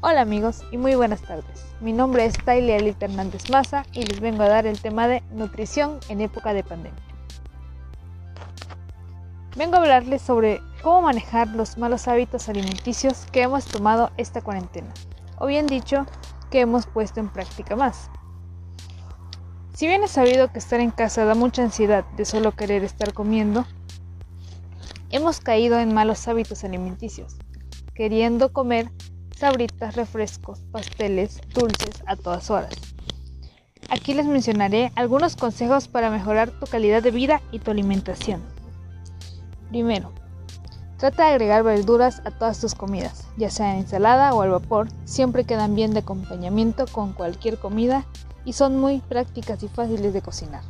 Hola amigos y muy buenas tardes. Mi nombre es Taile Alita Hernández Maza y les vengo a dar el tema de nutrición en época de pandemia. Vengo a hablarles sobre cómo manejar los malos hábitos alimenticios que hemos tomado esta cuarentena, o bien dicho, que hemos puesto en práctica más. Si bien es sabido que estar en casa da mucha ansiedad de solo querer estar comiendo, hemos caído en malos hábitos alimenticios, queriendo comer sabritas, refrescos, pasteles, dulces a todas horas. Aquí les mencionaré algunos consejos para mejorar tu calidad de vida y tu alimentación. Primero, trata de agregar verduras a todas tus comidas, ya sea en ensalada o al vapor, siempre quedan bien de acompañamiento con cualquier comida y son muy prácticas y fáciles de cocinar.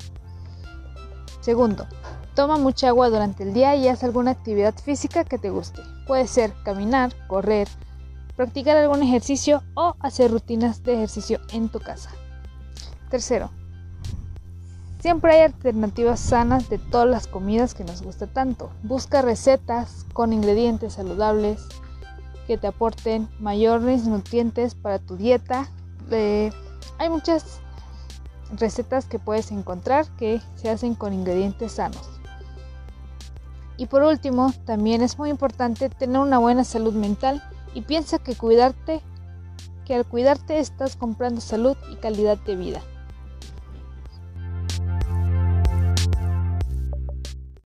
Segundo, toma mucha agua durante el día y haz alguna actividad física que te guste. Puede ser caminar, correr, practicar algún ejercicio o hacer rutinas de ejercicio en tu casa. Tercero, siempre hay alternativas sanas de todas las comidas que nos gusta tanto. Busca recetas con ingredientes saludables que te aporten mayores nutrientes para tu dieta. hay muchas recetas que puedes encontrar que se hacen con ingredientes sanos. Y por último, también es muy importante tener una buena salud mental y piensa que cuidarte, que al cuidarte estás comprando salud y calidad de vida.